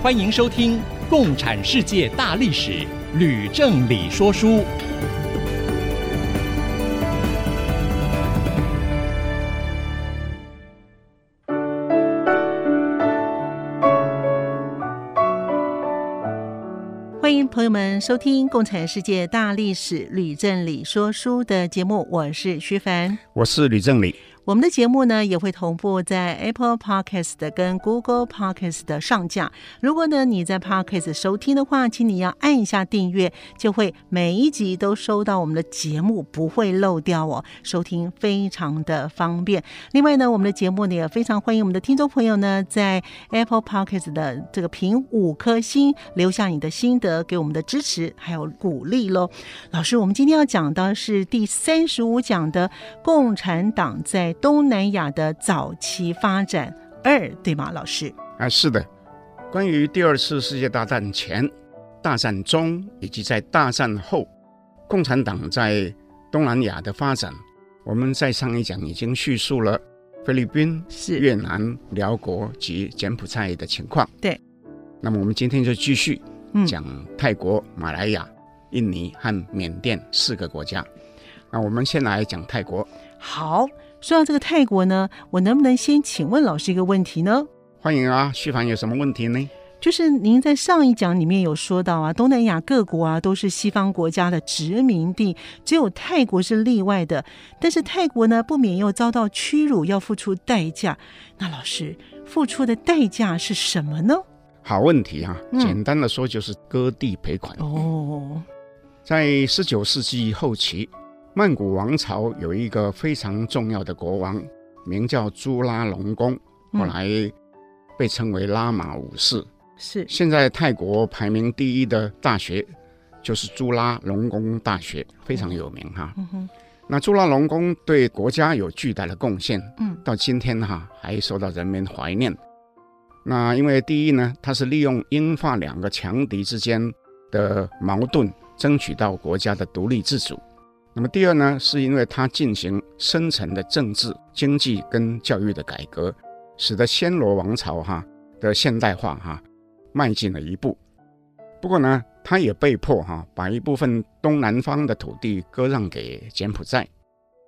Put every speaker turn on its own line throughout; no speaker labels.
欢迎收听《共产世界大历史》，吕正理说书。
欢迎朋友们收听《共产世界大历史》，吕正理说书的节目。我是徐凡，
我是吕正理。
我们的节目呢也会同步在 Apple Podcast 跟 Google Podcast 的上架。如果呢你在 Podcast 收听的话，请你要按一下订阅，就会每一集都收到我们的节目，不会漏掉哦，收听非常的方便。另外呢，我们的节目呢也非常欢迎我们的听众朋友呢在 Apple Podcast 的这个评五颗星，留下你的心得，给我们的支持还有鼓励喽。老师，我们今天要讲的是第三十五讲的共产党在东南亚的早期发展二，对吗，老师？
啊，是的。关于第二次世界大战前、大战中以及在大战后，共产党在东南亚的发展，我们在上一讲已经叙述了菲律宾、是越南、辽国及柬埔寨的情况。
对。
那么我们今天就继续讲泰国、马来亚、印尼和缅甸四个国家。那我们先来讲泰国。
好。说到这个泰国呢，我能不能先请问老师一个问题呢？
欢迎啊，徐凡有什么问题呢？
就是您在上一讲里面有说到啊，东南亚各国啊都是西方国家的殖民地，只有泰国是例外的。但是泰国呢，不免又遭到屈辱，要付出代价。那老师付出的代价是什么呢？
好问题啊，简单的说就是割地赔款。
嗯、哦，
在十九世纪后期。曼谷王朝有一个非常重要的国王，名叫朱拉隆功，后来被称为拉玛五世。
是
现在泰国排名第一的大学，就是朱拉隆功大学，非常有名哈。嗯哼。那朱拉隆功对国家有巨大的贡献，嗯，到今天哈还受到人民怀念。那因为第一呢，他是利用英法两个强敌之间的矛盾，争取到国家的独立自主。那么第二呢，是因为他进行深层的政治、经济跟教育的改革，使得暹罗王朝哈的现代化哈迈进了一步。不过呢，他也被迫哈把一部分东南方的土地割让给柬埔寨，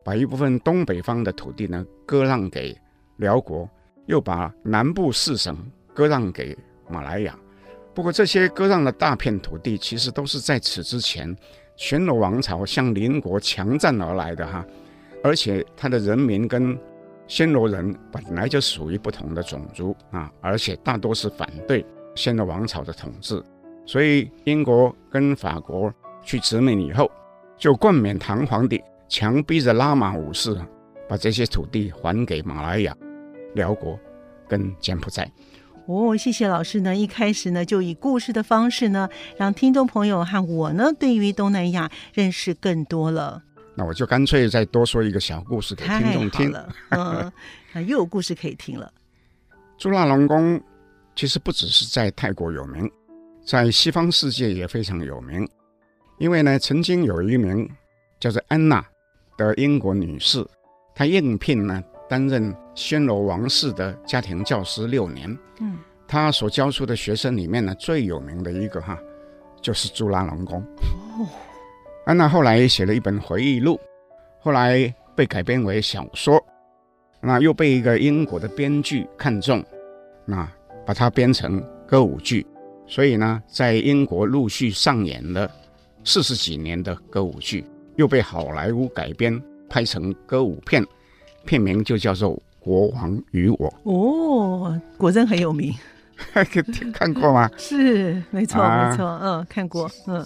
把一部分东北方的土地呢割让给辽国，又把南部四省割让给马来亚。不过这些割让的大片土地，其实都是在此之前。暹罗王朝向邻国强占而来的哈，而且他的人民跟暹罗人本来就属于不同的种族啊，而且大多是反对暹罗王朝的统治，所以英国跟法国去殖民以后，就冠冕堂皇地强逼着拉玛五世把这些土地还给马来亚、寮国跟柬埔寨。
哦，谢谢老师呢。一开始呢，就以故事的方式呢，让听众朋友和我呢，对于东南亚认识更多了。
那我就干脆再多说一个小故事给听众听
了。嗯，那又有故事可以听了。
朱拉隆功其实不只是在泰国有名，在西方世界也非常有名。因为呢，曾经有一名叫做安娜的英国女士，她应聘呢。担任暹罗王室的家庭教师六年，嗯，他所教出的学生里面呢，最有名的一个哈，就是朱拉隆功。哦，安娜后来写了一本回忆录，后来被改编为小说，那又被一个英国的编剧看中，那把它编成歌舞剧，所以呢，在英国陆续上演了四十几年的歌舞剧，又被好莱坞改编拍成歌舞片。片名就叫做《国王与我》
哦，果真很有名，
看过吗？
是，没错，啊、没错，嗯，看过，嗯，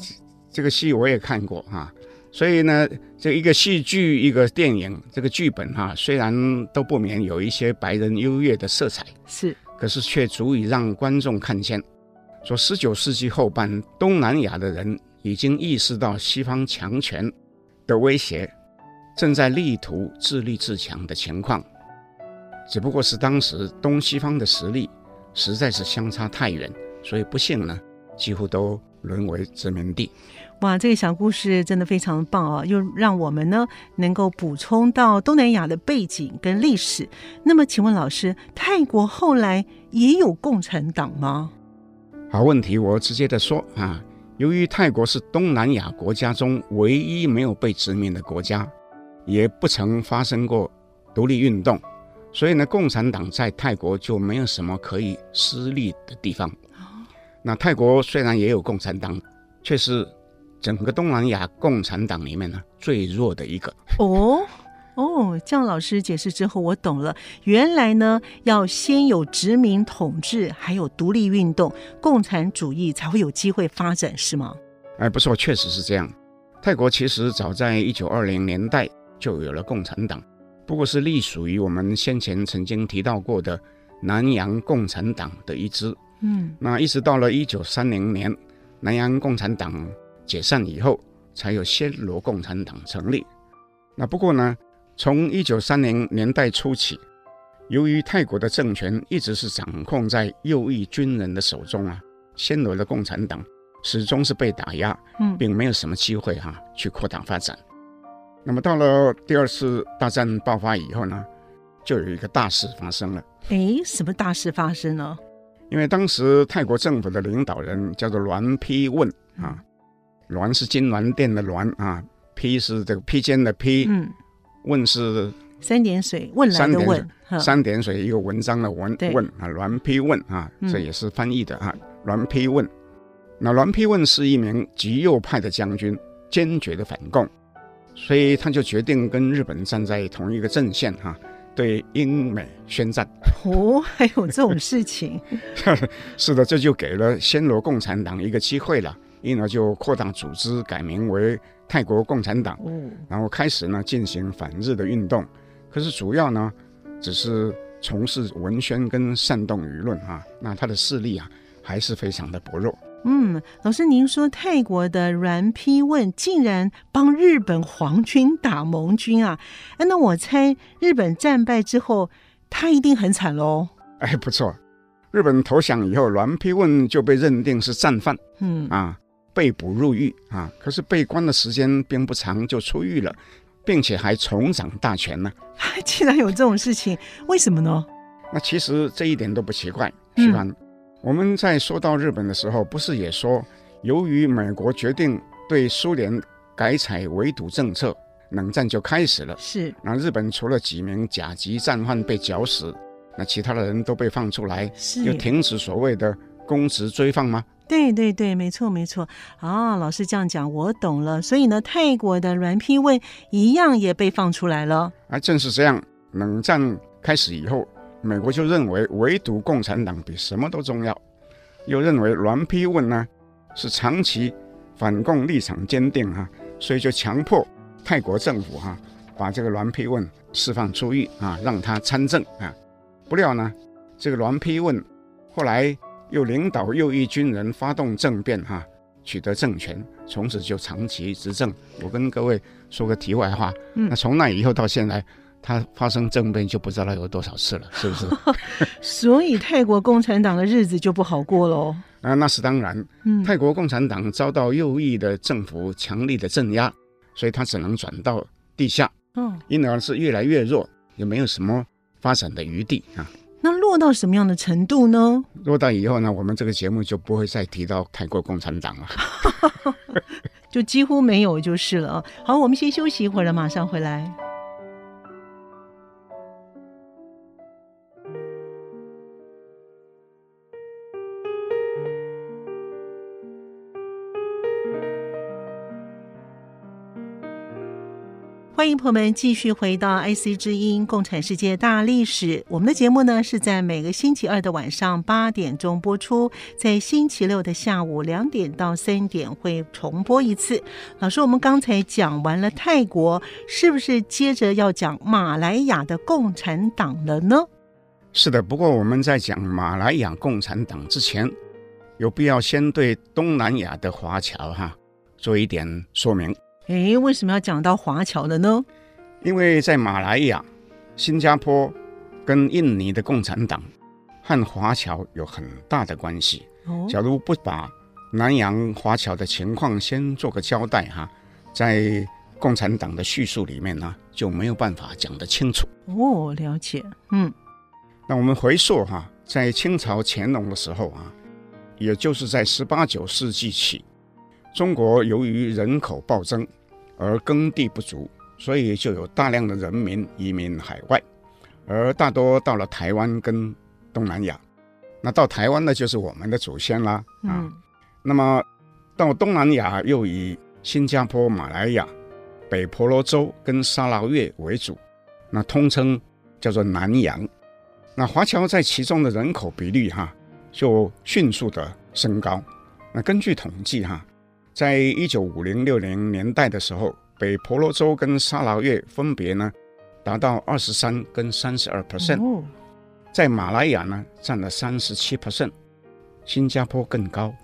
这个戏我也看过哈、啊。所以呢，这一个戏剧，一个电影，这个剧本哈、啊，虽然都不免有一些白人优越的色彩，
是，
可是却足以让观众看见说十九世纪后半，东南亚的人已经意识到西方强权的威胁，正在力图自立自强的情况，只不过是当时东西方的实力实在是相差太远，所以不幸呢，几乎都沦为殖民地。
哇，这个小故事真的非常棒啊，又让我们呢能够补充到东南亚的背景跟历史。那么，请问老师，泰国后来也有共产党吗？
好问题，我直接的说啊，由于泰国是东南亚国家中唯一没有被殖民的国家，也不曾发生过独立运动，所以呢，共产党在泰国就没有什么可以施力的地方。那泰国虽然也有共产党，却是整个东南亚共产党里面呢最弱的一个。
哦。哦，这样老师解释之后，我懂了。原来呢，要先有殖民统治，还有独立运动，共产主义才会有机会发展，是吗？
哎，不错，确实是这样。泰国其实早在一九二零年代就有了共产党，不过是隶属于我们先前曾经提到过的南洋共产党的一支。嗯，那一直到了一九三零年，南洋共产党解散以后，才有暹罗共产党成立。那不过呢，从一九三零年代初起，由于泰国的政权一直是掌控在右翼军人的手中啊，暹罗的共产党始终是被打压，嗯，并没有什么机会哈、啊、去扩大发展。那么到了第二次大战爆发以后呢，就有一个大事发生了。
哎，什么大事发生呢？
因为当时泰国政府的领导人叫做栾丕问啊，栾是金銮殿的栾啊，丕是这个披肩的披，嗯。问是
三点水问来的问，
三点水一个文章的文问啊，栾丕问啊，这也是翻译的啊，栾丕问。那栾丕问是一名极右派的将军，坚决的反共，所以他就决定跟日本站在同一个阵线哈，对英美宣战。
哦，还有这种事情？
是的，这就给了暹罗共产党一个机会了，因而就扩大组织，改名为。泰国共产党，然后开始呢进行反日的运动，可是主要呢只是从事文宣跟煽动舆论啊，那他的势力啊还是非常的薄弱。
嗯，老师您说泰国的栾丕问竟然帮日本皇军打盟军啊？哎，那我猜日本战败之后他一定很惨喽。
哎，不错，日本投降以后，栾丕问就被认定是战犯。嗯啊。被捕入狱啊，可是被关的时间并不长就出狱了，并且还重掌大权呢。
竟然有这种事情，为什么呢？
那其实这一点都不奇怪，是吧？嗯、我们在说到日本的时候，不是也说，由于美国决定对苏联改采围堵政策，冷战就开始了。
是。
那日本除了几名甲级战犯被绞死，那其他的人都被放出来，是又停止所谓的公职追放吗？
对对对，没错没错。啊、哦，老师这样讲，我懂了。所以呢，泰国的栾丕问一样也被放出来了。
啊，正是这样。冷战开始以后，美国就认为唯独共产党比什么都重要，又认为栾丕问呢是长期反共立场坚定哈、啊，所以就强迫泰国政府哈、啊、把这个栾丕问释放出狱啊，让他参政啊。不料呢，这个栾丕问后来。又领导右翼军人发动政变，哈，取得政权，从此就长期执政。我跟各位说个题外话，嗯、那从那以后到现在，他发生政变就不知道有多少次了，是不是？
所以泰国共产党的日子就不好过喽。
啊，那是当然。嗯，泰国共产党遭到右翼的政府强力的镇压，所以他只能转到地下。嗯，因而是越来越弱，也没有什么发展的余地啊。
那落到什么样的程度呢？
落到以后呢，我们这个节目就不会再提到泰国共产党了，
就几乎没有就是了。好，我们先休息一会儿了，马上回来。欢迎朋友们继续回到 IC 之音《共产世界大历史》。我们的节目呢是在每个星期二的晚上八点钟播出，在星期六的下午两点到三点会重播一次。老师，我们刚才讲完了泰国，是不是接着要讲马来亚的共产党了呢？
是的，不过我们在讲马来亚共产党之前，有必要先对东南亚的华侨哈做一点说明。
哎，为什么要讲到华侨的呢？
因为在马来亚、新加坡跟印尼的共产党和华侨有很大的关系。哦，假如不把南洋华侨的情况先做个交代哈，在共产党的叙述里面呢，就没有办法讲得清楚。
哦，了解。嗯，
那我们回溯哈，在清朝乾隆的时候啊。也就是在十八九世纪起，中国由于人口暴增而耕地不足，所以就有大量的人民移民海外，而大多到了台湾跟东南亚。那到台湾呢，就是我们的祖先啦啊。嗯、那么到东南亚又以新加坡、马来亚、北婆罗洲跟沙劳越为主，那通称叫做南洋。那华侨在其中的人口比率哈。就迅速的升高。那根据统计哈，在一九五零六零年代的时候，北婆罗洲跟沙劳越分别呢达到二十三跟三十二 percent，在马来亚呢占了三十七 percent，新加坡更高，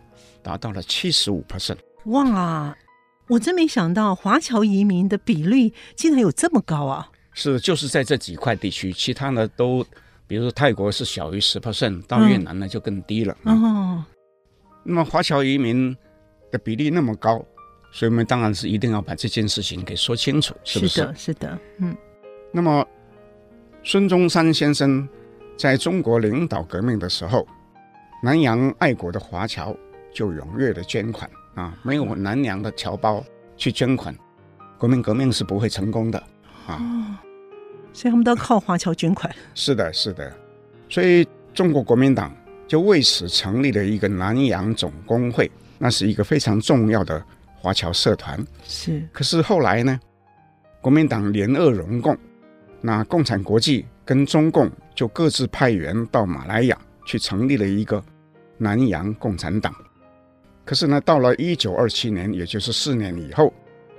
达到了七十五 percent。
哇，我真没想到华侨移民的比率竟然有这么高啊！
是，就是在这几块地区，其他呢都。比如说泰国是小于十 percent，到越南呢就更低了。嗯、哦，那么华侨移民的比例那么高，所以我们当然是一定要把这件事情给说清楚，是不是？
是的，是的，嗯。
那么孙中山先生在中国领导革命的时候，南洋爱国的华侨就踊跃的捐款啊，没有南洋的侨胞去捐款，国民革命是不会成功的啊。哦
所以他们都靠华侨捐款。
是的，是的。所以中国国民党就为此成立了一个南洋总工会，那是一个非常重要的华侨社团。
是。
可是后来呢，国民党联俄容共，那共产国际跟中共就各自派员到马来亚去成立了一个南洋共产党。可是呢，到了一九二七年，也就是四年以后，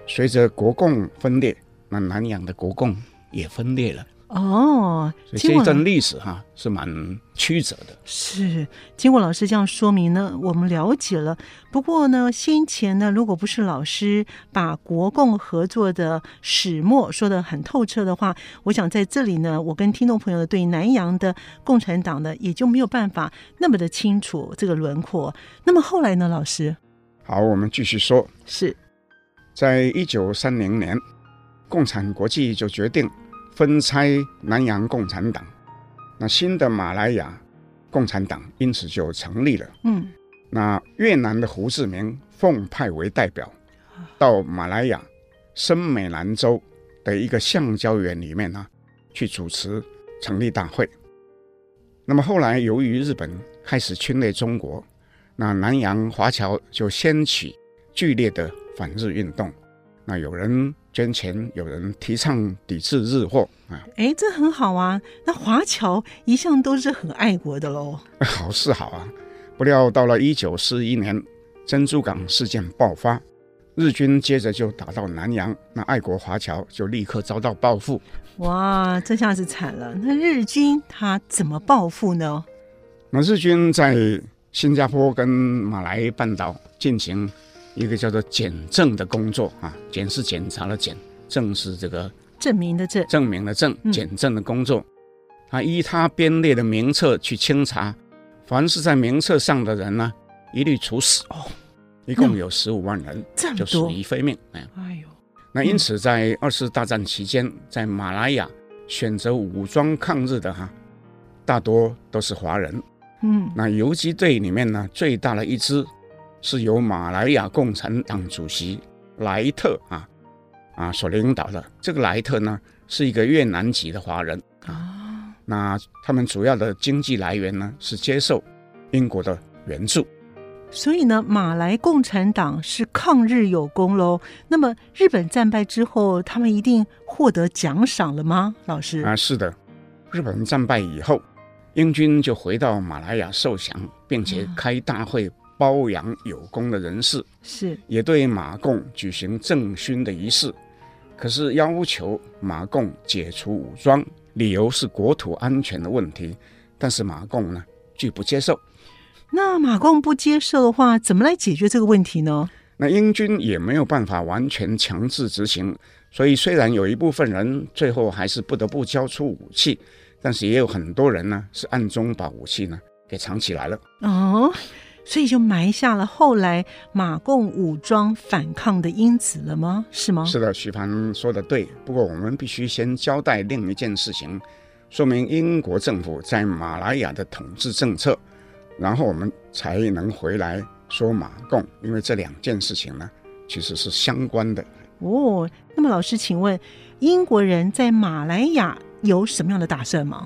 随着国共分裂，那南洋的国共。也分裂了
哦，
所以这一段历史哈是蛮曲折的。
是，经过老师这样说明呢，我们了解了。不过呢，先前呢，如果不是老师把国共合作的始末说得很透彻的话，我想在这里呢，我跟听众朋友对南洋的共产党呢，也就没有办法那么的清楚这个轮廓。那么后来呢，老师？
好，我们继续说。
是
在一九三零年，共产国际就决定。分拆南洋共产党，那新的马来亚共产党因此就成立了。嗯，那越南的胡志明奉派为代表，到马来亚深美兰州的一个橡胶园里面呢，去主持成立大会。那么后来由于日本开始侵略中国，那南洋华侨就掀起剧烈的反日运动。那有人捐钱，有人提倡抵制日货啊！
哎，这很好啊。那华侨一向都是很爱国的喽。
好是好啊，不料到了一九四一年，珍珠港事件爆发，日军接着就打到南洋，那爱国华侨就立刻遭到报复。
哇，这下子惨了！那日军他怎么报复呢？
那日军在新加坡跟马来半岛进行。一个叫做检证的工作啊，检是检查的检，证是这个
证明的证，
证明的证，检证的工作。他、嗯、依他编列的名册去清查，凡是在名册上的人呢，一律处死。哦，一共有十五万人，就属于非命。哎呦，那因此在二次大战期间，在马来亚选择武装抗日的哈，大多都是华人。嗯，那游击队里面呢，最大的一支。是由马来亚共产党主席莱特啊啊所领导的。这个莱特呢，是一个越南籍的华人啊。那他们主要的经济来源呢，是接受英国的援助。
所以呢，马来共产党是抗日有功喽。那么日本战败之后，他们一定获得奖赏了吗？老师
啊，是的。日本战败以后，英军就回到马来亚受降，并且开大会。褒扬有功的人士，是也对马共举行政勋的仪式，可是要求马共解除武装，理由是国土安全的问题，但是马共呢拒不接受。
那马共不接受的话，怎么来解决这个问题呢？
那英军也没有办法完全强制执行，所以虽然有一部分人最后还是不得不交出武器，但是也有很多人呢是暗中把武器呢给藏起来了。
哦，所以就埋下了后来马共武装反抗的因子了吗？是吗？
是的，徐凡说的对。不过我们必须先交代另一件事情，说明英国政府在马来亚的统治政策，然后我们才能回来。说马共，因为这两件事情呢，其实是相关的
哦。那么，老师，请问英国人在马来亚有什么样的打算吗？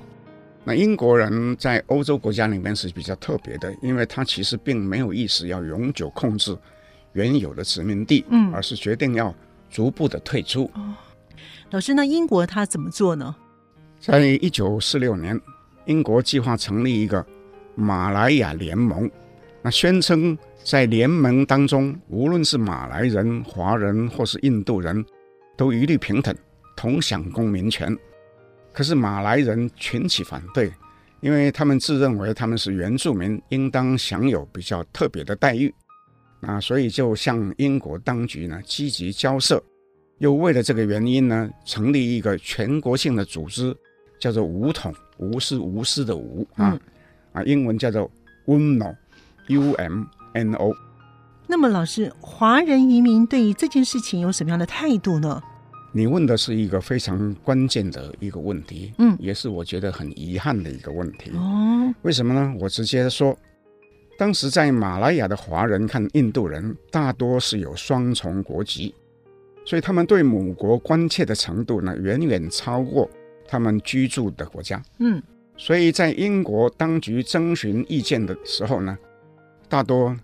那英国人在欧洲国家里面是比较特别的，因为他其实并没有意识要永久控制原有的殖民地，嗯，而是决定要逐步的退出。
哦，老师，那英国他怎么做呢？
在一九四六年，英国计划成立一个马来亚联盟，那宣称。在联盟当中，无论是马来人、华人或是印度人，都一律平等，同享公民权。可是马来人群起反对，因为他们自认为他们是原住民，应当享有比较特别的待遇。啊，所以就向英国当局呢积极交涉，又为了这个原因呢，成立一个全国性的组织，叫做武统，无是无私的无啊，啊，英文叫做 UMNO，U-M。N.O.
那么，老师，华人移民对于这件事情有什么样的态度呢？
你问的是一个非常关键的一个问题，嗯，也是我觉得很遗憾的一个问题。哦，为什么呢？我直接说，当时在马来亚的华人看印度人，大多是有双重国籍，所以他们对母国关切的程度呢，远远超过他们居住的国家。嗯，所以在英国当局征询意见的时候呢，大多。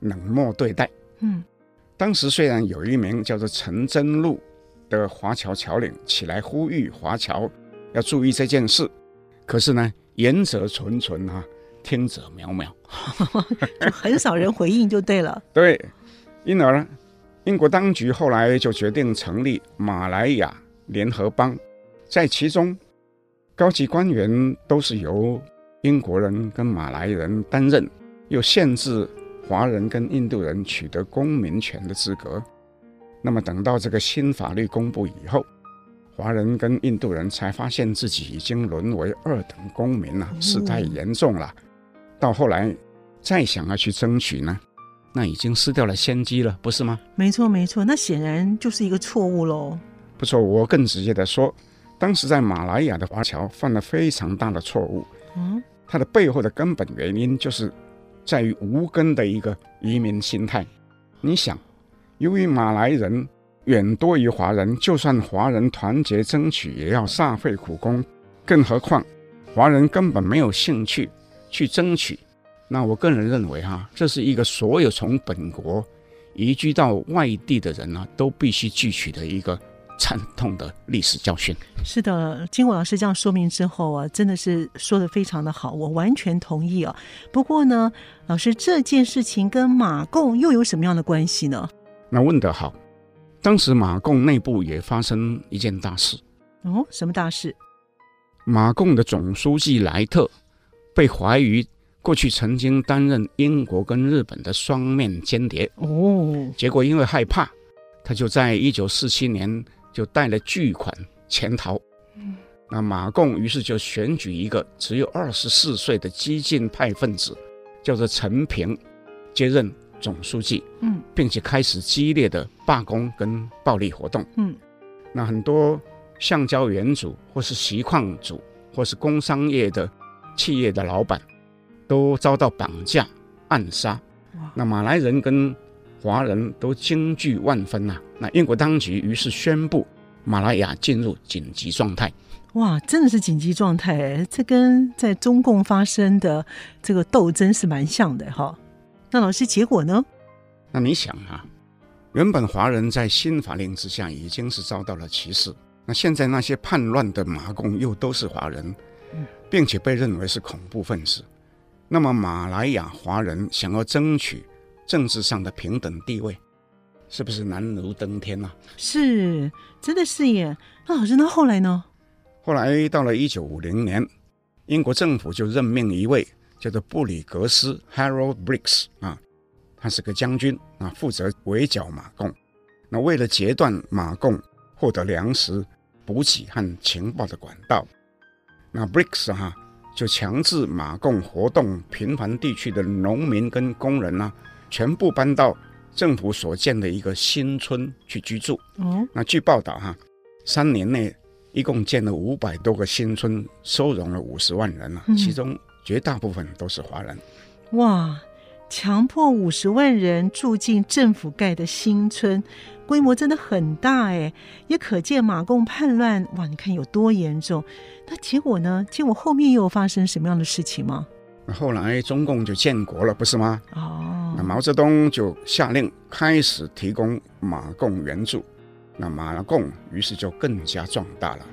冷漠对待。嗯，当时虽然有一名叫做陈真禄的华侨侨领起来呼吁华侨要注意这件事，可是呢，言者谆谆啊，听者渺渺，
就很少人回应就对了。
对，因而英国当局后来就决定成立马来亚联合邦，在其中高级官员都是由英国人跟马来人担任，又限制。华人跟印度人取得公民权的资格，那么等到这个新法律公布以后，华人跟印度人才发现自己已经沦为二等公民了，事态严重了。到后来再想要去争取呢，那已经失掉了先机了，不是吗？
没错，没错，那显然就是一个错误喽。
不错，我更直接的说，当时在马来亚的华侨犯了非常大的错误。嗯，他的背后的根本原因就是。在于无根的一个移民心态。你想，由于马来人远多于华人，就算华人团结争取，也要煞费苦功。更何况，华人根本没有兴趣去争取。那我个人认为，哈，这是一个所有从本国移居到外地的人呢，都必须汲取的一个。惨痛的历史教训。
是的，经过老师这样说明之后啊，真的是说得非常的好，我完全同意啊。不过呢，老师这件事情跟马共又有什么样的关系呢？
那问得好，当时马共内部也发生一件大事。
哦，什么大事？
马共的总书记莱特被怀疑过去曾经担任英国跟日本的双面间谍。哦，结果因为害怕，他就在一九四七年。就带了巨款潜逃，嗯那马共于是就选举一个只有二十四岁的激进派分子，叫做陈平，接任总书记，嗯，并且开始激烈的罢工跟暴力活动，嗯，那很多橡胶园主或是锡矿主或是工商业的企业的老板，都遭到绑架暗杀，那马来人跟华人都惊惧万分呐、啊！那英国当局于是宣布马来亚进入紧急状态。
哇，真的是紧急状态！这跟在中共发生的这个斗争是蛮像的哈。那老师，结果呢？
那你想啊，原本华人在新法令之下已经是遭到了歧视，那现在那些叛乱的麻共又都是华人，并且被认为是恐怖分子。那么马来亚华人想要争取。政治上的平等地位，是不是难如登天呐、啊？
是，真的是耶。那老师，那后来呢？
后来到了一九五零年，英国政府就任命一位叫做布里格斯 （Harold Briggs） 啊，他是个将军啊，负责围剿马共。那为了截断马共获得粮食、补给和情报的管道，那 Briggs 哈、啊、就强制马共活动频繁地区的农民跟工人呢、啊，全部搬到政府所建的一个新村去居住。嗯，那据报道哈、啊，三年内一共建了五百多个新村，收容了五十万人啊，其中。绝大部分都是华人，
哇！强迫五十万人住进政府盖的新村，规模真的很大哎，也可见马共叛乱哇！你看有多严重？那结果呢？结果后面又发生什么样的事情吗？
后来中共就建国了，不是吗？哦，那毛泽东就下令开始提供马共援助，那马共于是就更加壮大了。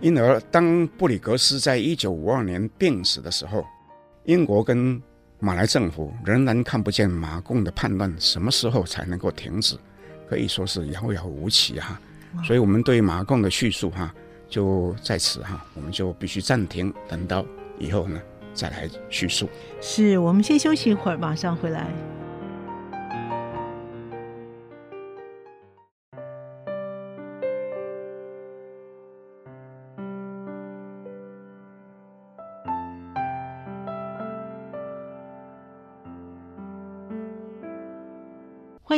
因而，当布里格斯在一九五二年病死的时候，英国跟马来政府仍然看不见马共的叛乱什么时候才能够停止，可以说是遥遥无期哈。所以，我们对马共的叙述哈，就在此哈，我们就必须暂停，等到以后呢再来叙述。
是，我们先休息一会儿，马上回来。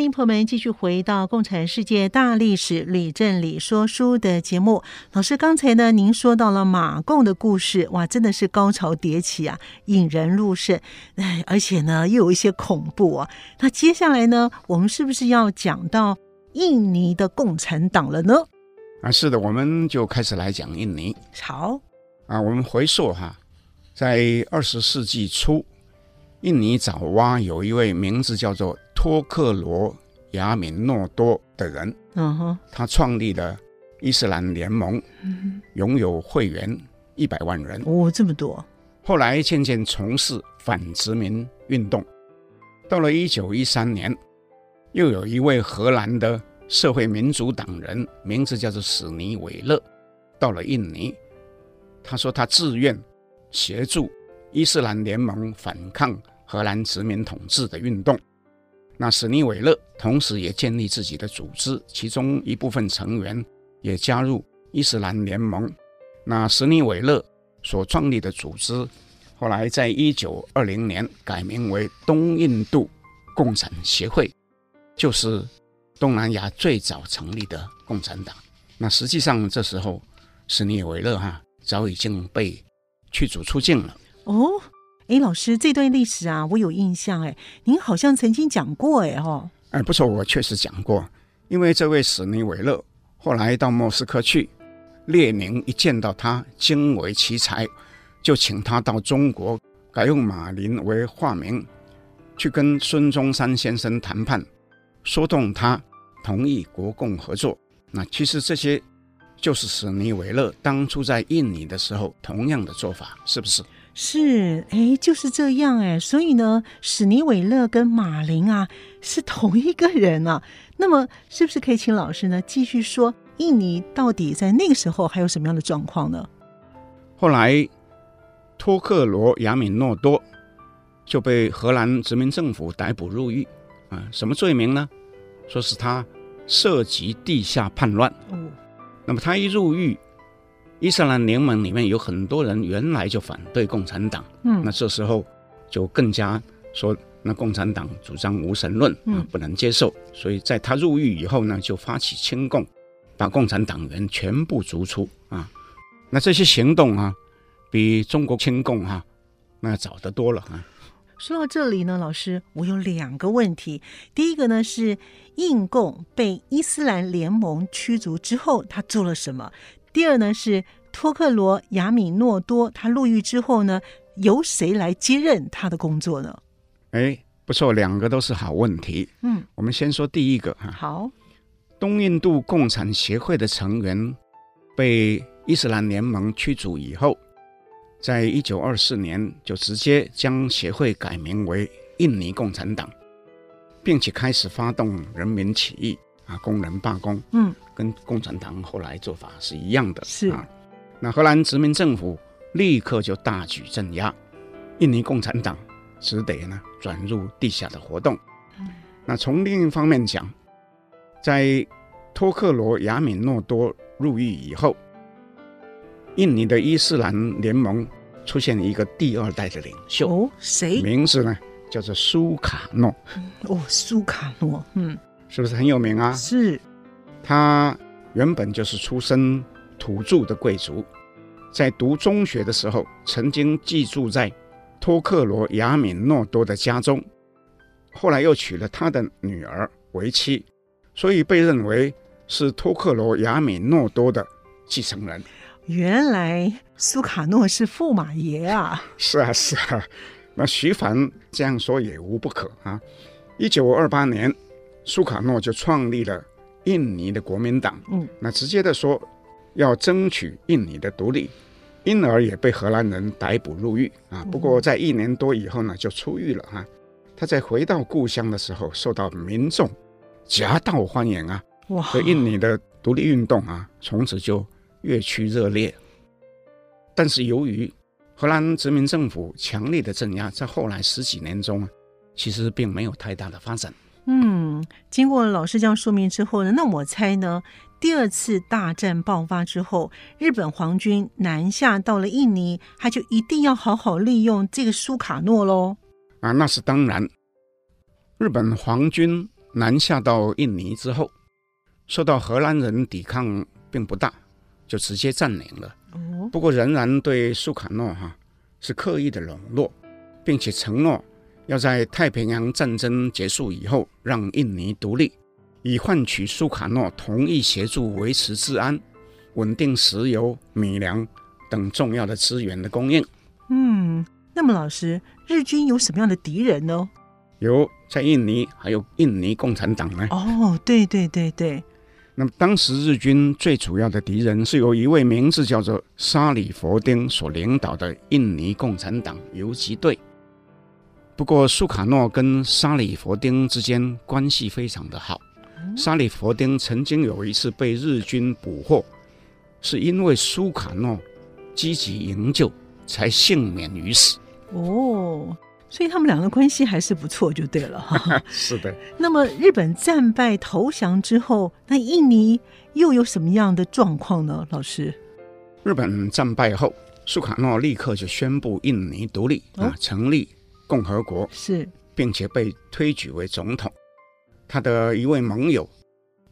欢迎朋友们继续回到《共产世界大历史》吕振理说书的节目。老师，刚才呢，您说到了马共的故事，哇，真的是高潮迭起啊，引人入胜。哎，而且呢，又有一些恐怖啊。那接下来呢，我们是不是要讲到印尼的共产党了呢？
啊，是的，我们就开始来讲印尼。
好，
啊，我们回溯哈，在二十世纪初，印尼爪哇有一位名字叫做。托克罗亚敏诺多的人，嗯哼，他创立了伊斯兰联盟，拥有会员一百万人。
哦，这么多。
后来渐渐从事反殖民运动。到了一九一三年，又有一位荷兰的社会民主党人，名字叫做史尼韦勒，到了印尼。他说他自愿协助伊斯兰联盟反抗荷兰殖民统治的运动。那史尼韦勒同时也建立自己的组织，其中一部分成员也加入伊斯兰联盟。那史尼韦勒所创立的组织，后来在一九二零年改名为东印度共产协会，就是东南亚最早成立的共产党。那实际上这时候史尼韦勒哈早已经被驱逐出境了。
哦。哎，老师，这段历史啊，我有印象。哎，您好像曾经讲过，哎，哦，
哎，不错，我确实讲过。因为这位史尼韦勒后来到莫斯科去，列宁一见到他，惊为奇才，就请他到中国改用马林为化名，去跟孙中山先生谈判，说动他同意国共合作。那其实这些就是史尼韦勒当初在印尼的时候同样的做法，是不是？
是，哎，就是这样，哎，所以呢，史尼韦勒跟马林啊是同一个人啊。那么，是不是可以请老师呢继续说，印尼到底在那个时候还有什么样的状况呢？
后来，托克罗亚米诺多就被荷兰殖民政府逮捕入狱啊，什么罪名呢？说是他涉及地下叛乱。哦，那么他一入狱。伊斯兰联盟里面有很多人原来就反对共产党，嗯，那这时候就更加说，那共产党主张无神论，嗯，不能接受，所以在他入狱以后呢，就发起清共，把共产党员全部逐出啊。那这些行动啊，比中国清共哈、啊，那早得多了啊。
说到这里呢，老师，我有两个问题。第一个呢是印共被伊斯兰联盟驱逐之后，他做了什么？第二呢是托克罗亚米诺多，他入狱之后呢，由谁来接任他的工作呢？
哎，不错，两个都是好问题。嗯，我们先说第一个哈。
好，
东印度共产协会的成员被伊斯兰联盟驱逐以后，在一九二四年就直接将协会改名为印尼共产党，并且开始发动人民起义。啊，工人罢工，嗯，跟共产党后来做法是一样的，
是
啊。那荷兰殖民政府立刻就大举镇压，印尼共产党只得呢转入地下的活动。那从另一方面讲，在托克罗亚米诺多入狱以后，印尼的伊斯兰联盟出现一个第二代的领袖。
哦，谁？
名字呢叫做苏卡诺。
哦，苏卡诺，嗯，
是不是很有名啊？
是。
他原本就是出身土著的贵族，在读中学的时候，曾经寄住在托克罗亚米诺多的家中，后来又娶了他的女儿为妻，所以被认为是托克罗亚米诺多的继承人。
原来苏卡诺是驸马爷啊！
是啊，是啊。那徐凡这样说也无不可啊。一九二八年，苏卡诺就创立了印尼的国民党。嗯，那直接的说，要争取印尼的独立，因而也被荷兰人逮捕入狱啊。不过在一年多以后呢，就出狱了哈。他在回到故乡的时候，受到民众夹道欢迎啊。哇！所以印尼的独立运动啊，从此就越趋热烈。但是由于荷兰殖民政府强烈的镇压，在后来十几年中啊，其实并没有太大的发展。
嗯，经过老师这样说明之后呢，那我猜呢，第二次大战爆发之后，日本皇军南下到了印尼，他就一定要好好利用这个苏卡诺喽。
啊，那是当然。日本皇军南下到印尼之后，受到荷兰人抵抗并不大，就直接占领了。哦，不过仍然对苏卡诺哈是刻意的笼络，并且承诺。要在太平洋战争结束以后让印尼独立，以换取苏卡诺同意协助维持治安、稳定石油、米粮等重要的资源的供应。
嗯，那么老师，日军有什么样的敌人呢？
有在印尼，还有印尼共产党呢。
哦，对对对对。
那么当时日军最主要的敌人是由一位名字叫做沙里佛丁所领导的印尼共产党游击队。不过，苏卡诺跟沙里佛丁之间关系非常的好。沙里佛丁曾经有一次被日军捕获，是因为苏卡诺积极营救，才幸免于死。
哦，所以他们两个关系还是不错，就对了哈。
是的。
那么日本战败投降之后，那印尼又有什么样的状况呢？老师，
日本战败后，苏卡诺立刻就宣布印尼独立啊，成立。共和国是，并且被推举为总统。他的一位盟友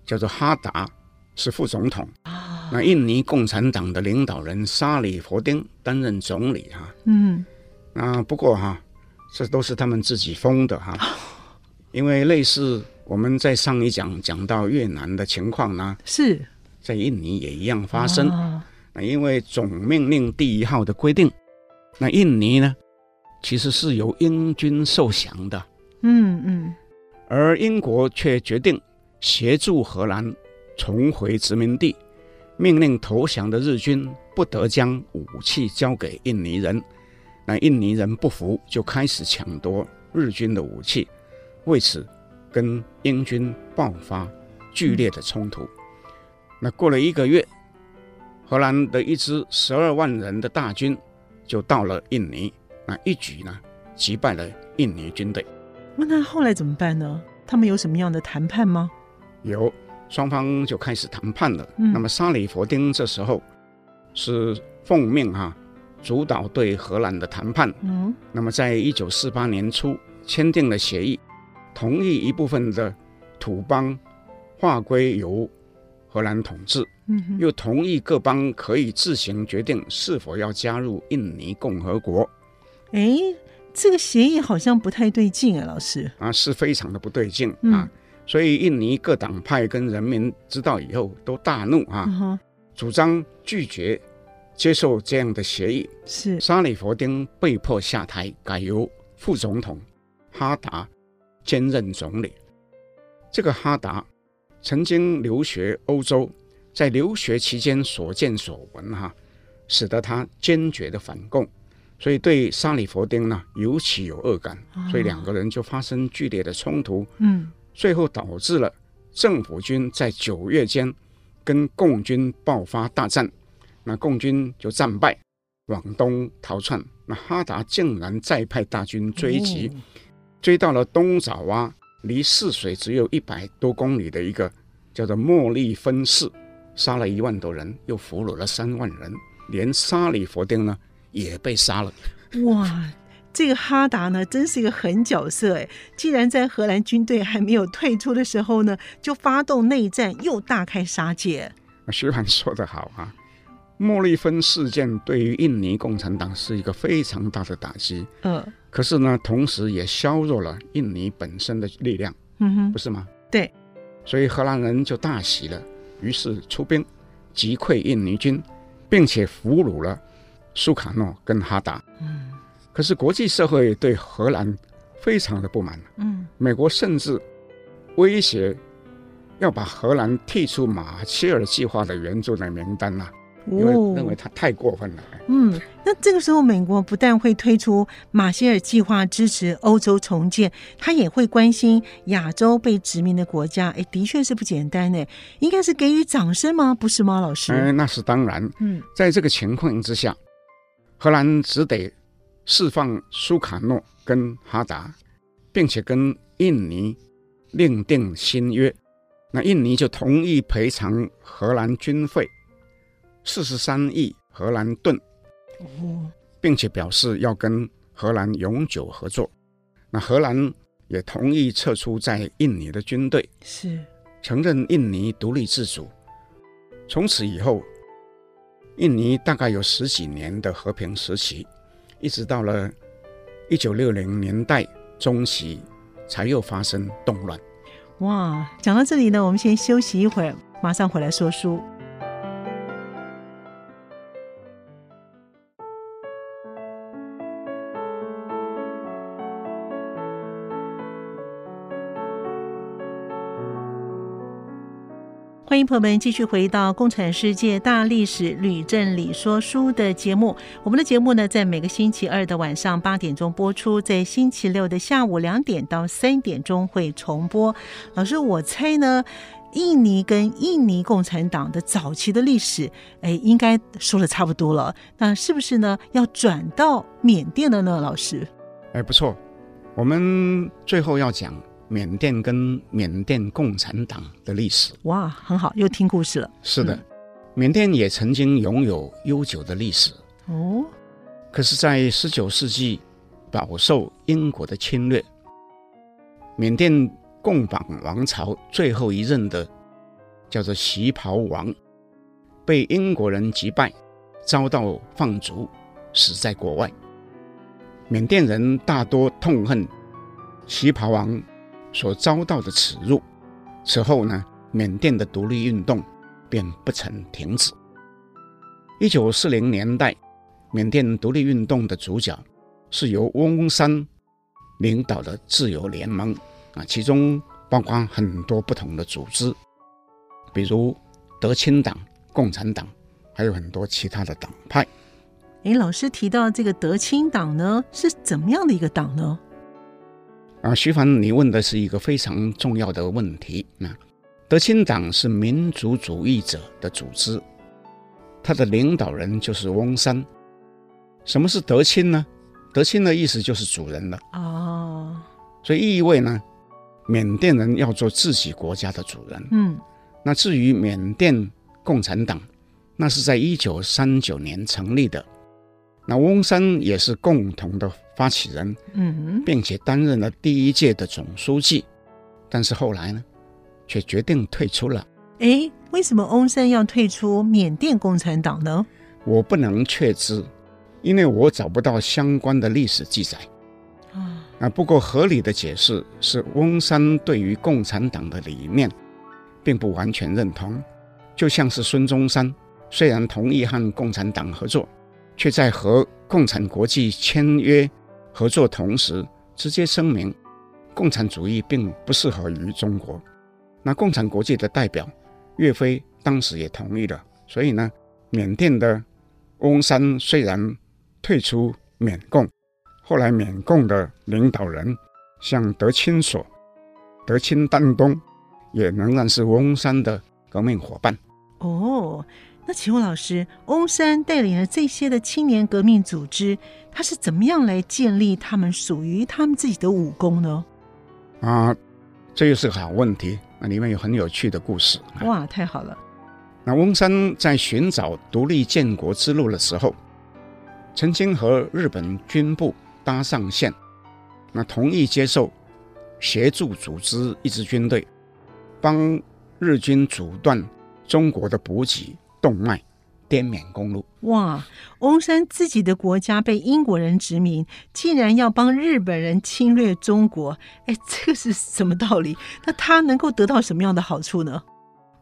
叫做哈达，是副总统。啊，那印尼共产党的领导人沙里佛丁担任总理哈。嗯，那不过哈，这都是他们自己封的哈。因为类似我们在上一讲讲到越南的情况呢，是在印尼也一样发生。那因为总命令第一号的规定，那印尼呢？其实是由英军受降的，嗯嗯，而英国却决定协助荷兰重回殖民地，命令投降的日军不得将武器交给印尼人。那印尼人不服，就开始抢夺日军的武器，为此跟英军爆发剧烈的冲突。那过了一个月，荷兰的一支十二万人的大军就到了印尼。那一举呢，击败了印尼军队。
那后来怎么办呢？他们有什么样的谈判吗？
有，双方就开始谈判了。嗯、那么沙里佛丁这时候是奉命哈、啊，主导对荷兰的谈判。嗯。那么在一九四八年初签订了协议，同意一部分的土邦划归由荷兰统治。嗯。又同意各邦可以自行决定是否要加入印尼共和国。
哎，这个协议好像不太对劲啊，老师
啊，是非常的不对劲、嗯、啊，所以印尼各党派跟人民知道以后都大怒啊，嗯、主张拒绝接受这样的协议。是沙里佛丁被迫下台，改由副总统哈达兼任总理。这个哈达曾经留学欧洲，在留学期间所见所闻哈、啊，使得他坚决的反共。所以对沙里佛丁呢，尤其有恶感，所以两个人就发生剧烈的冲突。嗯，最后导致了政府军在九月间跟共军爆发大战，那共军就战败，往东逃窜，那哈达竟然再派大军追击，追到了东爪哇，离泗水只有一百多公里的一个叫做莫利分市，杀了一万多人，又俘虏了三万人，连沙里佛丁呢也被杀了。
哇！这个哈达呢，真是一个狠角色哎！既然在荷兰军队还没有退出的时候呢，就发动内战，又大开杀戒。
徐帆说得好啊，莫利芬事件对于印尼共产党是一个非常大的打击。嗯，可是呢，同时也削弱了印尼本身的力量。嗯哼，不是吗？
对，
所以荷兰人就大喜了，于是出兵击溃印尼军，并且俘虏了苏卡诺跟哈达。嗯。可是国际社会对荷兰非常的不满，嗯，美国甚至威胁要把荷兰踢出马歇尔计划的援助的名单呐、啊，因为认为他太过分了。
嗯，那这个时候美国不但会推出马歇尔计划支持欧洲重建，他也会关心亚洲被殖民的国家。哎，的确是不简单呢，应该是给予掌声吗？不是吗，老师？
哎，那是当然。嗯，在这个情况之下，荷兰只得。释放苏卡诺跟哈达，并且跟印尼另定新约，那印尼就同意赔偿荷兰军费四十三亿荷兰盾，并且表示要跟荷兰永久合作。那荷兰也同意撤出在印尼的军队，是承认印尼独立自主。从此以后，印尼大概有十几年的和平时期。一直到了一九六零年代中期，才又发生动乱。
哇，讲到这里呢，我们先休息一会儿，马上回来说书。欢迎朋友们继续回到《共产世界大历史吕正理说书》的节目。我们的节目呢，在每个星期二的晚上八点钟播出，在星期六的下午两点到三点钟会重播。老师，我猜呢，印尼跟印尼共产党的早期的历史，哎，应该说的差不多了。那是不是呢，要转到缅甸了呢？老师，
哎，不错，我们最后要讲。缅甸跟缅甸共产党的历史，
哇，很好，又听故事了。
是的，嗯、缅甸也曾经拥有悠久的历史哦。可是，在十九世纪饱受英国的侵略，缅甸贡榜王朝最后一任的叫做旗袍王，被英国人击败，遭到放逐，死在国外。缅甸人大多痛恨旗袍王。所遭到的耻辱，此后呢，缅甸的独立运动便不曾停止。一九四零年代，缅甸独立运动的主角是由翁山领导的自由联盟啊，其中包括很多不同的组织，比如德清党、共产党，还有很多其他的党派。
诶，老师提到这个德清党呢，是怎么样的一个党呢？
啊，徐凡，你问的是一个非常重要的问题。那德清党是民族主义者的组织，他的领导人就是翁山。什么是德清呢？德清的意思就是主人了。哦，所以意味呢，缅甸人要做自己国家的主人。嗯，那至于缅甸共产党，那是在一九三九年成立的。那翁山也是共同的发起人，嗯，并且担任了第一届的总书记，但是后来呢，却决定退出了。
哎，为什么翁山要退出缅甸共产党呢？
我不能确知，因为我找不到相关的历史记载。啊，啊，不过合理的解释是，翁山对于共产党的理念并不完全认同，就像是孙中山，虽然同意和共产党合作。却在和共产国际签约合作同时，直接声明共产主义并不适合于中国。那共产国际的代表岳飞当时也同意了，所以呢，缅甸的翁山虽然退出缅共，后来缅共的领导人像德钦所、德钦丹东，也仍然是翁山的革命伙伴。
哦。那请问老师，翁山带领了这些的青年革命组织，他是怎么样来建立他们属于他们自己的武功呢？
啊，这又是个好问题。那里面有很有趣的故事。
哇，太好了！
那翁山在寻找独立建国之路的时候，曾经和日本军部搭上线，那同意接受协助组织一支军队，帮日军阻断中国的补给。动脉，滇缅公路。
哇，翁山自己的国家被英国人殖民，竟然要帮日本人侵略中国，哎，这个是什么道理？那他能够得到什么样的好处呢？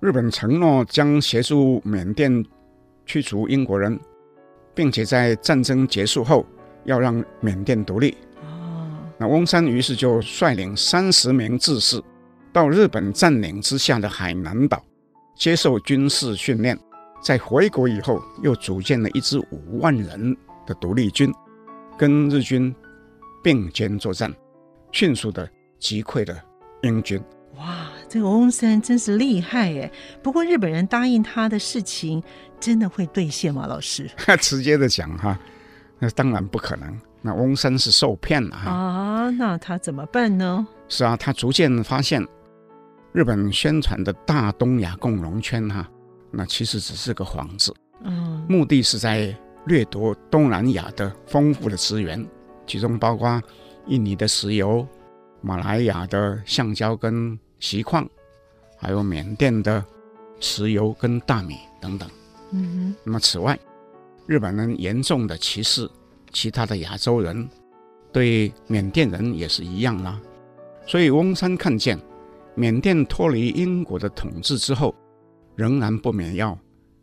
日本承诺将协助缅甸驱逐英国人，并且在战争结束后要让缅甸独立。哦，那翁山于是就率领三十名志士到日本占领之下的海南岛接受军事训练。在回国以后，又组建了一支五万人的独立军，跟日军并肩作战，迅速的击溃了英军。
哇，这个翁山真是厉害耶！不过日本人答应他的事情，真的会兑现吗？老师，
直接的讲哈，那当然不可能。那翁山是受骗了哈。
啊，那他怎么办呢？
是啊，他逐渐发现日本宣传的大东亚共荣圈哈。那其实只是个幌子，嗯，目的是在掠夺东南亚的丰富的资源，其中包括印尼的石油、马来亚的橡胶跟锡矿，还有缅甸的石油跟大米等等。嗯哼，那么此外，日本人严重的歧视其他的亚洲人，对缅甸人也是一样啦。所以翁山看见缅甸脱离英国的统治之后，仍然不免要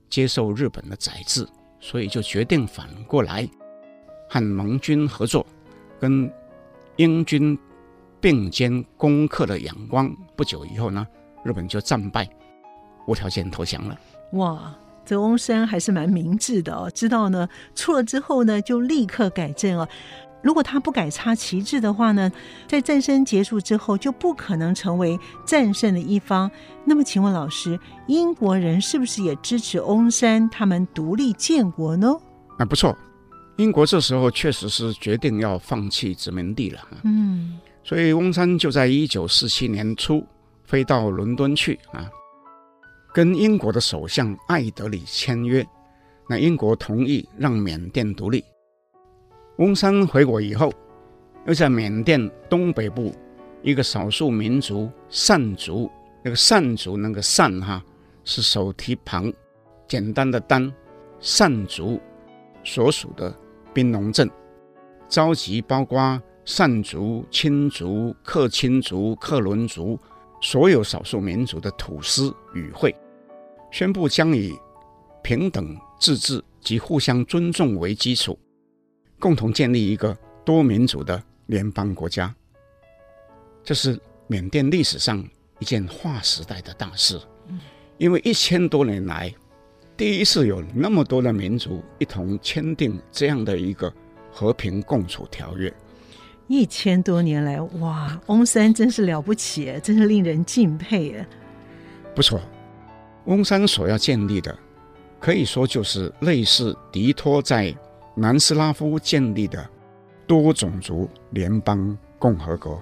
接受日本的宰制，所以就决定反过来和盟军合作，跟英军并肩攻克了仰光。不久以后呢，日本就战败，无条件投降了。
哇，这翁山还是蛮明智的哦，知道呢，错了之后呢，就立刻改正哦。如果他不改插旗帜的话呢，在战争结束之后就不可能成为战胜的一方。那么，请问老师，英国人是不是也支持翁山他们独立建国呢？
啊，不错，英国这时候确实是决定要放弃殖民地了。嗯，所以翁山就在一九四七年初飞到伦敦去啊，跟英国的首相艾德里签约，那英国同意让缅甸独立。翁山回国以后，又在缅甸东北部一个少数民族善族，那个善族那个善哈是手提旁，简单的单，善族所属的宾农镇，召集包括善族、钦族、克钦族、克伦族所有少数民族的土司与会，宣布将以平等自治及互相尊重为基础。共同建立一个多民族的联邦国家，这是缅甸历史上一件划时代的大事。因为一千多年来，第一次有那么多的民族一同签订这样的一个和平共处条约。
一千多年来，哇，翁山真是了不起，真是令人敬佩。
不错，翁山所要建立的，可以说就是类似迪托在。南斯拉夫建立的多种族联邦共和国，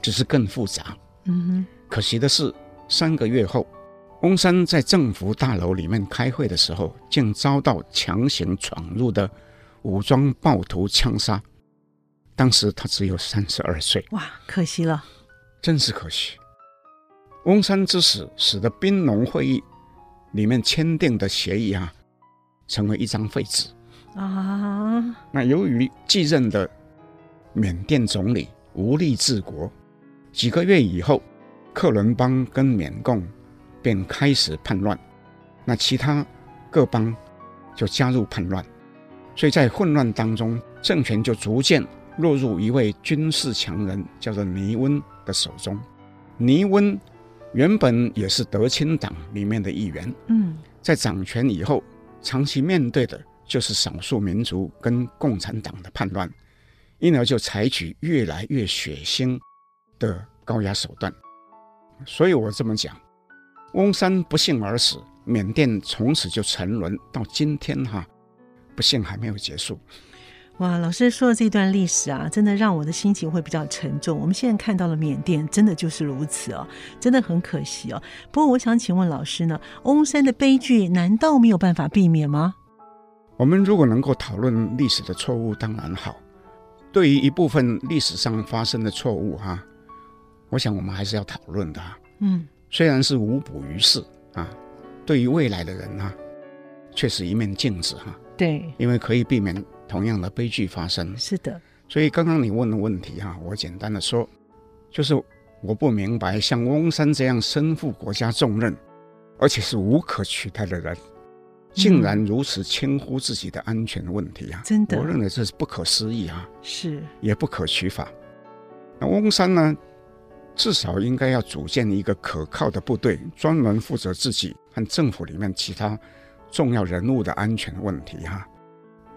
只是更复杂。嗯哼。可惜的是，三个月后，翁山在政府大楼里面开会的时候，竟遭到强行闯入的武装暴徒枪杀。当时他只有三十二岁。
哇，可惜了，
真是可惜。翁山之死，使得宾农会议里面签订的协议啊，成为一张废纸。啊，那由于继任的缅甸总理无力治国，几个月以后，克伦邦跟缅共便开始叛乱，那其他各邦就加入叛乱，所以在混乱当中，政权就逐渐落入一位军事强人，叫做尼温的手中。尼温原本也是德清党里面的一员，嗯，在掌权以后，长期面对的。就是少数民族跟共产党的叛乱，因而就采取越来越血腥的高压手段。所以我这么讲，翁山不幸而死，缅甸从此就沉沦，到今天哈，不幸还没有结束。
哇，老师说的这段历史啊，真的让我的心情会比较沉重。我们现在看到了缅甸，真的就是如此哦，真的很可惜哦。不过我想请问老师呢，翁山的悲剧难道没有办法避免吗？
我们如果能够讨论历史的错误，当然好。对于一部分历史上发生的错误哈，我想我们还是要讨论的。嗯，虽然是无补于事啊，对于未来的人啊，却是一面镜子哈。
对，
因为可以避免。同样的悲剧发生，
是的。
所以刚刚你问的问题哈，我简单的说，就是我不明白像翁山这样身负国家重任，而且是无可取代的人，竟然如此轻忽自己的安全问题啊！
真的，
我认为这是不可思议啊，
是
也不可取法。那翁山呢，至少应该要组建一个可靠的部队，专门负责自己和政府里面其他重要人物的安全问题哈。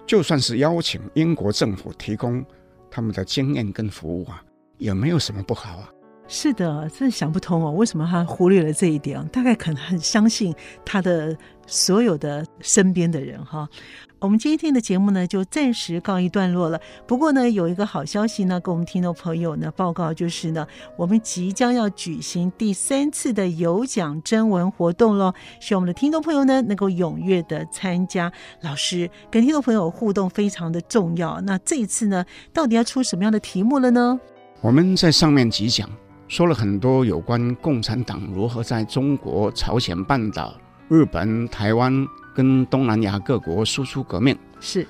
就算是邀请英国政府提供他们的经验跟服务啊，也没有什么不好啊。
是的，真想不通哦，为什么他忽略了这一点？大概可能很相信他的所有的身边的人哈。我们今天的节目呢，就暂时告一段落了。不过呢，有一个好消息呢，跟我们听众朋友呢报告，就是呢，我们即将要举行第三次的有奖征文活动喽。希望我们的听众朋友呢，能够踊跃的参加。老师跟听众朋友互动非常的重要。那这一次呢，到底要出什么样的题目了呢？
我们在上面几讲。说了很多有关共产党如何在中国、朝鲜半岛、日本、台湾跟东南亚各国输出革命。
是，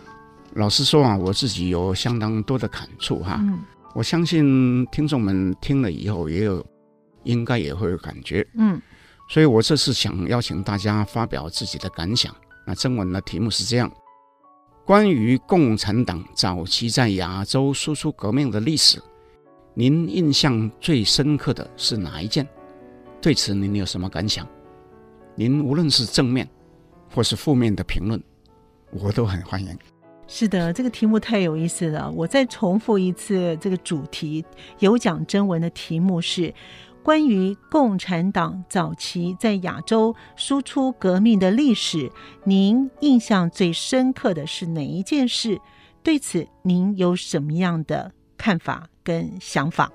老实说啊，我自己有相当多的感触哈。嗯，我相信听众们听了以后也有，应该也会有感觉。嗯，所以我这次想邀请大家发表自己的感想。那正文的题目是这样：关于共产党早期在亚洲输出革命的历史。您印象最深刻的是哪一件？对此您有什么感想？您无论是正面或是负面的评论，我都很欢迎。
是的，这个题目太有意思了。我再重复一次，这个主题有奖征文的题目是关于共产党早期在亚洲输出革命的历史。您印象最深刻的是哪一件事？对此您有什么样的看法跟想法？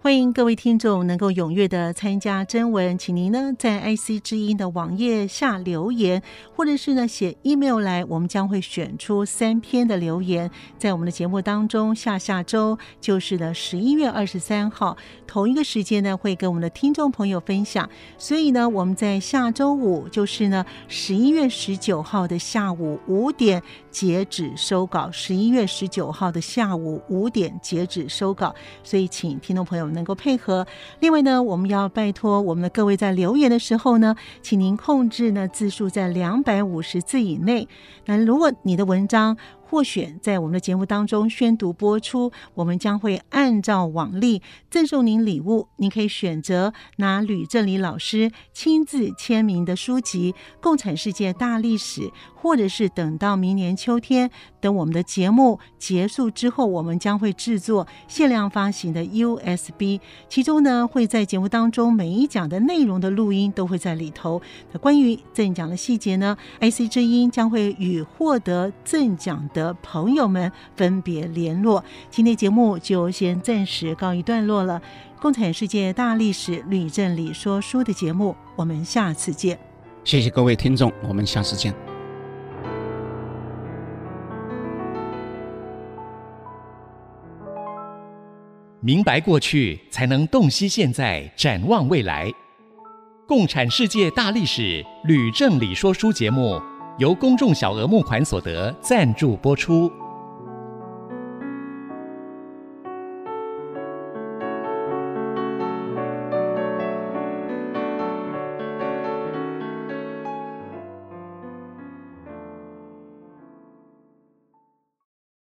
欢迎各位听众能够踊跃的参加征文，请您呢在 IC 之音的网页下留言，或者是呢写 email 来，我们将会选出三篇的留言，在我们的节目当中，下下周就是呢十一月二十三号同一个时间呢会跟我们的听众朋友分享。所以呢，我们在下周五就是呢十一月十九号的下午五点截止收稿，十一月十九号的下午五点截止收稿，所以请听众朋友。能够配合。另外呢，我们要拜托我们的各位在留言的时候呢，请您控制呢字数在两百五十字以内。那如果你的文章，获选在我们的节目当中宣读播出，我们将会按照往例赠送您礼物。您可以选择拿吕正礼老师亲自签名的书籍《共产世界大历史》，或者是等到明年秋天，等我们的节目结束之后，我们将会制作限量发行的 USB，其中呢会在节目当中每一讲的内容的录音都会在里头。那关于赠奖的细节呢，IC 之音将会与获得赠奖的朋友们分别联络。今天节目就先暂时告一段落了。共产世界大历史吕正礼说书的节目，我们下次见。
谢谢各位听众，我们下次见。
明白过去，才能洞悉现在，展望未来。共产世界大历史吕正礼说书节目。由公众小额募款所得赞助播出。